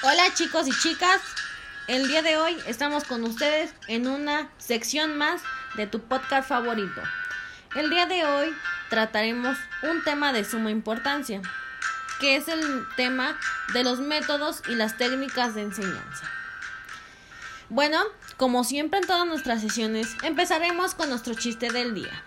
Hola chicos y chicas, el día de hoy estamos con ustedes en una sección más de tu podcast favorito. El día de hoy trataremos un tema de suma importancia, que es el tema de los métodos y las técnicas de enseñanza. Bueno, como siempre en todas nuestras sesiones, empezaremos con nuestro chiste del día.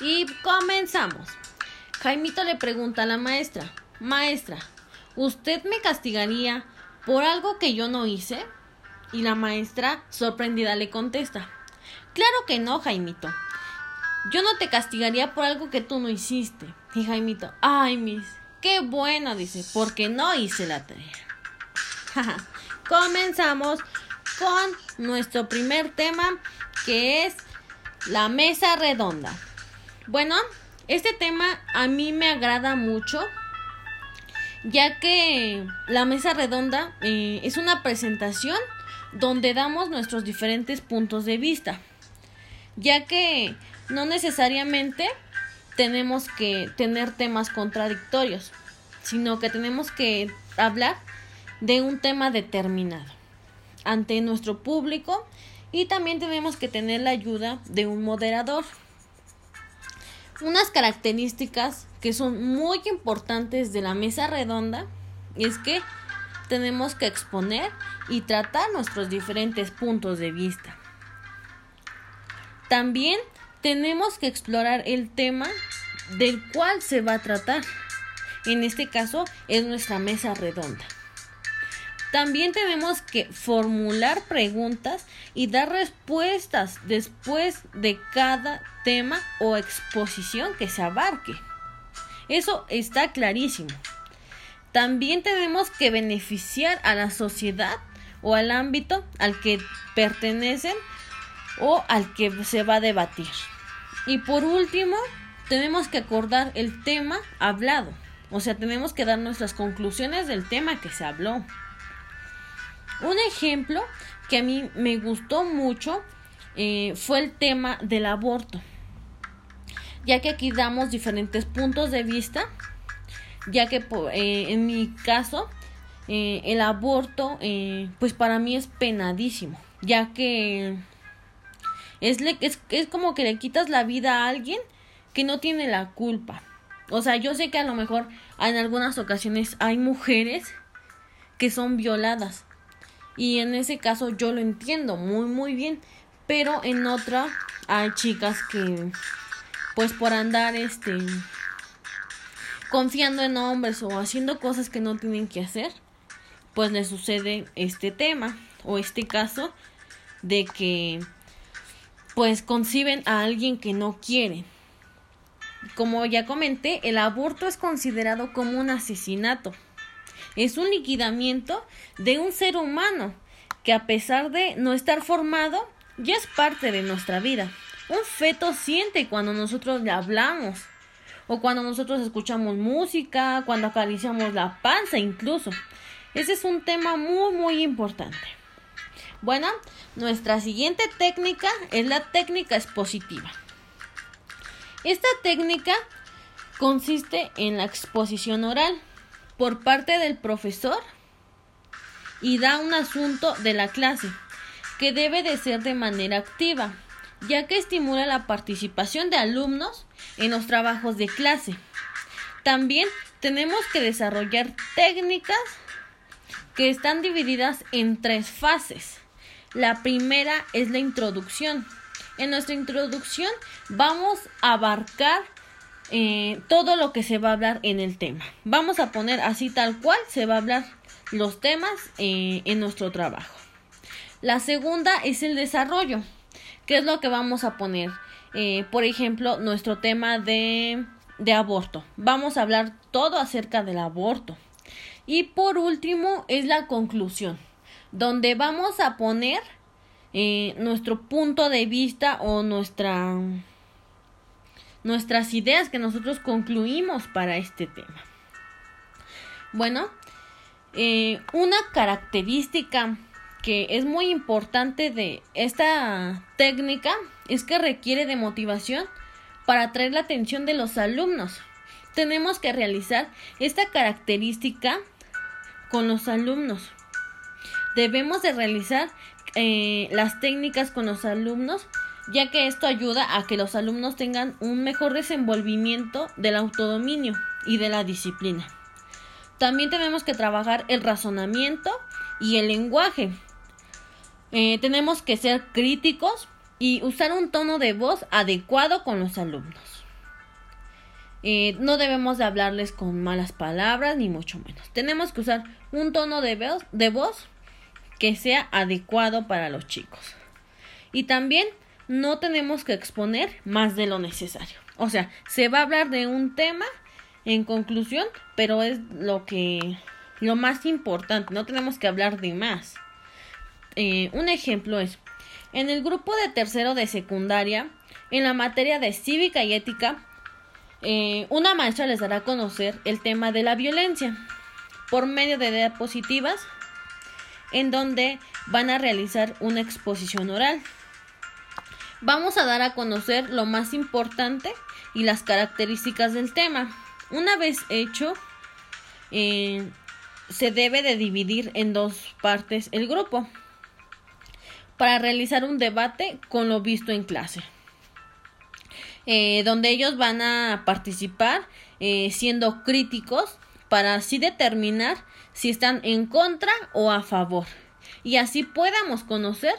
Y comenzamos. Jaimito le pregunta a la maestra, Maestra, ¿usted me castigaría por algo que yo no hice? Y la maestra, sorprendida, le contesta, Claro que no, Jaimito. Yo no te castigaría por algo que tú no hiciste. Y Jaimito, ay, Miss, qué bueno, dice, porque no hice la tarea. Comenzamos con nuestro primer tema, que es la mesa redonda. Bueno, este tema a mí me agrada mucho ya que la mesa redonda eh, es una presentación donde damos nuestros diferentes puntos de vista, ya que no necesariamente tenemos que tener temas contradictorios, sino que tenemos que hablar de un tema determinado ante nuestro público y también tenemos que tener la ayuda de un moderador. Unas características que son muy importantes de la mesa redonda es que tenemos que exponer y tratar nuestros diferentes puntos de vista. También tenemos que explorar el tema del cual se va a tratar. En este caso es nuestra mesa redonda. También tenemos que formular preguntas y dar respuestas después de cada tema o exposición que se abarque. Eso está clarísimo. También tenemos que beneficiar a la sociedad o al ámbito al que pertenecen o al que se va a debatir. Y por último, tenemos que acordar el tema hablado. O sea, tenemos que dar nuestras conclusiones del tema que se habló. Un ejemplo que a mí me gustó mucho eh, fue el tema del aborto, ya que aquí damos diferentes puntos de vista, ya que eh, en mi caso eh, el aborto pues para mí es penadísimo, ya que es, es, es como que le quitas la vida a alguien que no tiene la culpa. O sea, yo sé que a lo mejor en algunas ocasiones hay mujeres que son violadas, y en ese caso yo lo entiendo muy muy bien. Pero en otra hay chicas que pues por andar este confiando en hombres o haciendo cosas que no tienen que hacer, pues les sucede este tema o este caso de que pues conciben a alguien que no quieren. Como ya comenté, el aborto es considerado como un asesinato es un liquidamiento de un ser humano que a pesar de no estar formado, ya es parte de nuestra vida. Un feto siente cuando nosotros le hablamos o cuando nosotros escuchamos música, cuando acariciamos la panza incluso. Ese es un tema muy muy importante. Bueno, nuestra siguiente técnica es la técnica expositiva. Esta técnica consiste en la exposición oral por parte del profesor y da un asunto de la clase que debe de ser de manera activa, ya que estimula la participación de alumnos en los trabajos de clase. También tenemos que desarrollar técnicas que están divididas en tres fases. La primera es la introducción. En nuestra introducción vamos a abarcar eh, todo lo que se va a hablar en el tema. Vamos a poner así tal cual se va a hablar los temas eh, en nuestro trabajo. La segunda es el desarrollo. ¿Qué es lo que vamos a poner? Eh, por ejemplo, nuestro tema de, de aborto. Vamos a hablar todo acerca del aborto. Y por último es la conclusión, donde vamos a poner nuestro punto de vista o nuestra nuestras ideas que nosotros concluimos para este tema. Bueno, eh, una característica que es muy importante de esta técnica es que requiere de motivación para atraer la atención de los alumnos. Tenemos que realizar esta característica con los alumnos. Debemos de realizar eh, las técnicas con los alumnos ya que esto ayuda a que los alumnos tengan un mejor desenvolvimiento del autodominio y de la disciplina. También tenemos que trabajar el razonamiento y el lenguaje. Eh, tenemos que ser críticos y usar un tono de voz adecuado con los alumnos. Eh, no debemos de hablarles con malas palabras ni mucho menos. Tenemos que usar un tono de voz, de voz que sea adecuado para los chicos. Y también no tenemos que exponer más de lo necesario. O sea, se va a hablar de un tema en conclusión, pero es lo que lo más importante, no tenemos que hablar de más. Eh, un ejemplo es, en el grupo de tercero de secundaria, en la materia de cívica y ética, eh, una maestra les dará a conocer el tema de la violencia por medio de diapositivas en donde van a realizar una exposición oral vamos a dar a conocer lo más importante y las características del tema. Una vez hecho, eh, se debe de dividir en dos partes el grupo para realizar un debate con lo visto en clase, eh, donde ellos van a participar eh, siendo críticos para así determinar si están en contra o a favor y así podamos conocer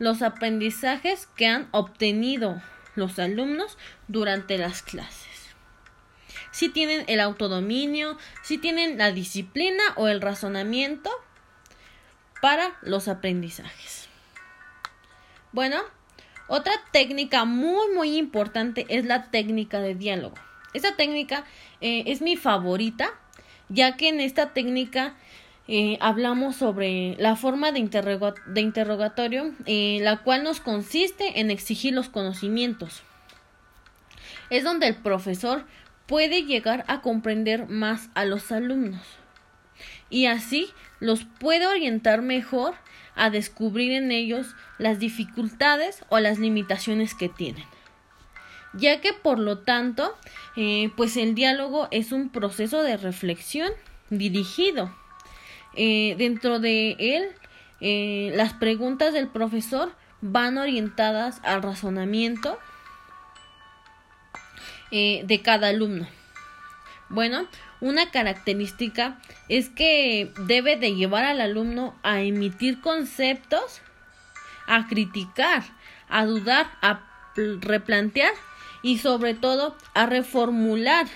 los aprendizajes que han obtenido los alumnos durante las clases. Si tienen el autodominio, si tienen la disciplina o el razonamiento para los aprendizajes. Bueno, otra técnica muy muy importante es la técnica de diálogo. Esta técnica eh, es mi favorita, ya que en esta técnica hablamos sobre la forma de, interrogatorio, eh, la cual nos consiste en exigir los conocimientos. Es donde el profesor puede llegar a comprender más a los alumnos. Y así los puede orientar mejor a descubrir en ellos las dificultades o las limitaciones que tienen. Ya que por lo tanto eh, pues el diálogo es un proceso de reflexión dirigido eh, dentro de él, eh, las preguntas del profesor van orientadas al razonamiento eh, de cada alumno. Bueno, una característica es que debe de llevar al alumno a emitir conceptos, a criticar, a dudar, a replantear y sobre todo a reformular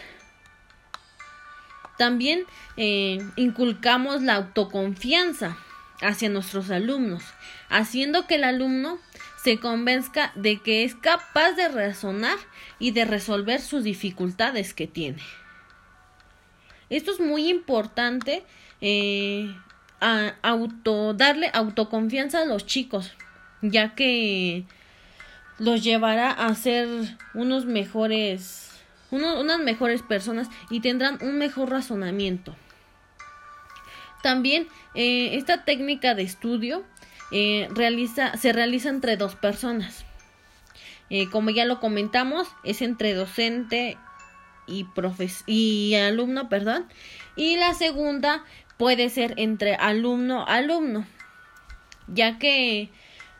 también eh, inculcamos la autoconfianza hacia nuestros alumnos, haciendo que el alumno se convenzca de que es capaz de razonar y de resolver sus dificultades que tiene. Esto es muy importante, eh, auto, darle autoconfianza a los chicos, ya que los llevará a ser unos mejores unas mejores personas y tendrán un mejor razonamiento. También eh, esta técnica de estudio eh, realiza, se realiza entre dos personas. Eh, como ya lo comentamos, es entre docente y, y alumno, perdón. Y la segunda puede ser entre alumno-alumno, ya que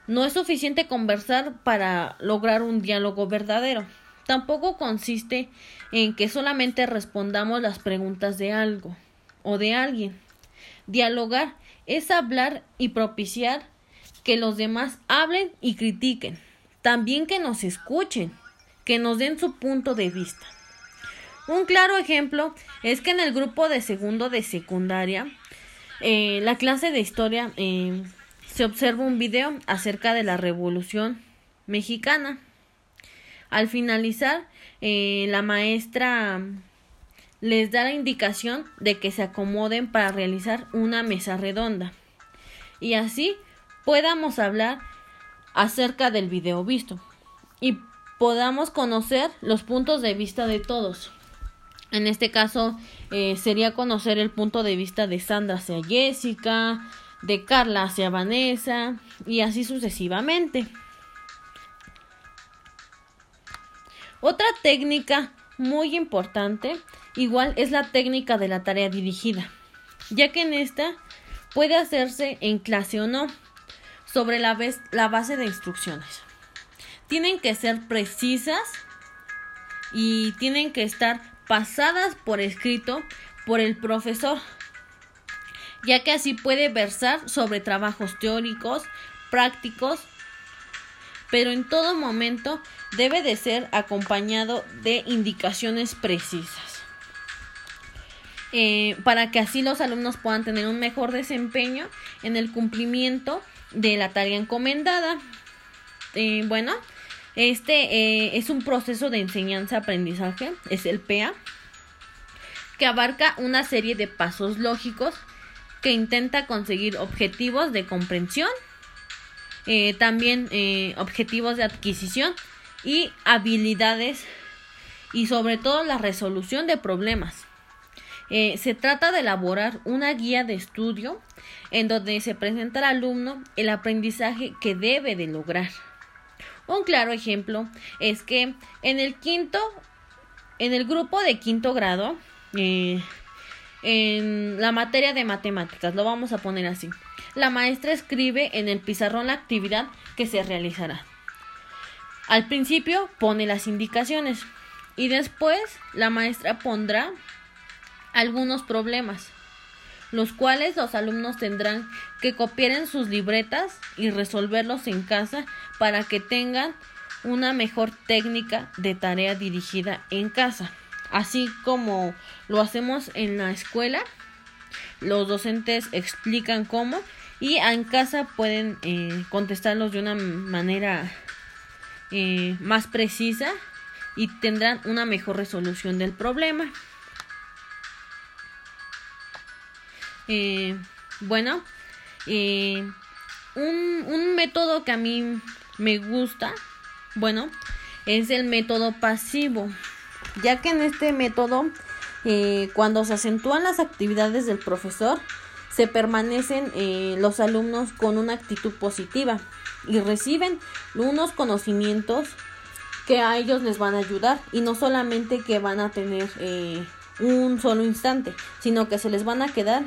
no es suficiente conversar para lograr un diálogo verdadero. Tampoco consiste en que solamente respondamos las preguntas de algo o de alguien. Dialogar es hablar y propiciar que los demás hablen y critiquen. También que nos escuchen, que nos den su punto de vista. Un claro ejemplo es que en el grupo de segundo de secundaria, eh, la clase de historia, eh, se observa un video acerca de la Revolución Mexicana. Al finalizar, eh, la maestra les da la indicación de que se acomoden para realizar una mesa redonda. Y así podamos hablar acerca del video visto y podamos conocer los puntos de vista de todos. En este caso eh, sería conocer el punto de vista de Sandra hacia Jessica, de Carla hacia Vanessa y así sucesivamente. Otra técnica muy importante igual es la técnica de la tarea dirigida. ya que en esta puede hacerse en clase o no, sobre la, la base de instrucciones. Tienen que ser precisas y tienen que estar pasadas por escrito por el profesor, ya que así puede versar sobre trabajos teóricos, prácticos, pero en todo momento debe de ser acompañado de indicaciones precisas. Eh, para que así los alumnos puedan tener un mejor desempeño en el cumplimiento de la tarea encomendada. Eh, bueno, este eh, es un proceso de enseñanza-aprendizaje, es el PA, que abarca una serie de pasos lógicos que intenta conseguir objetivos de comprensión, eh, también eh, objetivos de adquisición y habilidades y sobre todo la resolución de problemas. Eh, se trata de elaborar una guía de estudio en donde se presenta al alumno el aprendizaje que debe de lograr. Un claro ejemplo es que en el quinto, en el grupo de quinto grado, en la materia de matemáticas, lo vamos a poner así. La maestra escribe en el pizarrón la actividad que se realizará. Al principio pone las indicaciones y después la maestra pondrá algunos problemas, los cuales los alumnos tendrán que copiar en sus libretas y resolverlos en casa para que tengan una mejor técnica de tarea dirigida en casa así como lo hacemos en la escuela. Los docentes explican cómo y en casa pueden eh, contestarlos de una manera eh, más precisa y tendrán una mejor resolución del problema. Eh, bueno, un, un método que a mí me gusta, bueno, es el método pasivo ya que en este método, cuando se acentúan las actividades del profesor, se permanecen eh, los alumnos con una actitud positiva y reciben unos conocimientos que a ellos les van a ayudar y no solamente que van a tener eh, un solo instante, sino que se les van a quedar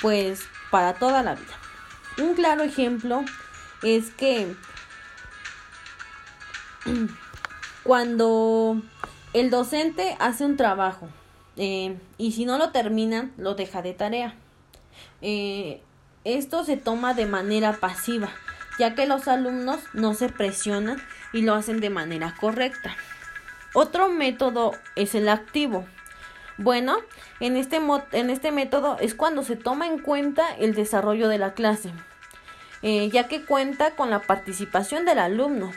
pues para toda la vida. Un claro ejemplo es que cuando el docente hace un trabajo eh, y si no lo termina, lo deja de tarea. Eh, esto se toma de manera pasiva, ya que los alumnos no se presionan y lo hacen de manera correcta. Otro método es el activo. Bueno, en este, en este método es cuando se toma en cuenta el desarrollo de la clase, eh, ya que cuenta con la participación del alumno.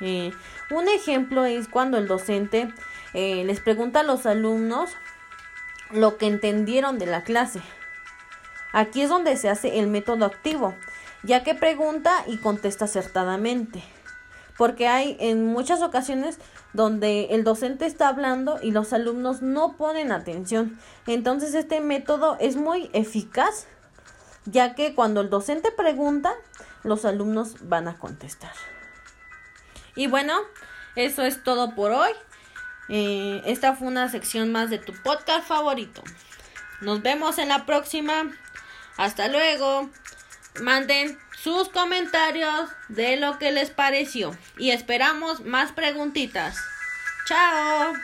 Un ejemplo es cuando el docente eh, les pregunta a los alumnos lo que entendieron de la clase. Aquí es donde se hace el método activo, ya que pregunta y contesta acertadamente. Porque hay en muchas ocasiones donde el docente está hablando y los alumnos no ponen atención. Entonces este método es muy eficaz, ya que cuando el docente pregunta, los alumnos van a contestar. Y bueno, eso es todo por hoy. Eh, esta fue una sección más de tu podcast favorito. Nos vemos en la próxima. Hasta luego. Manden sus comentarios de lo que les pareció. Y esperamos más preguntitas. Chao.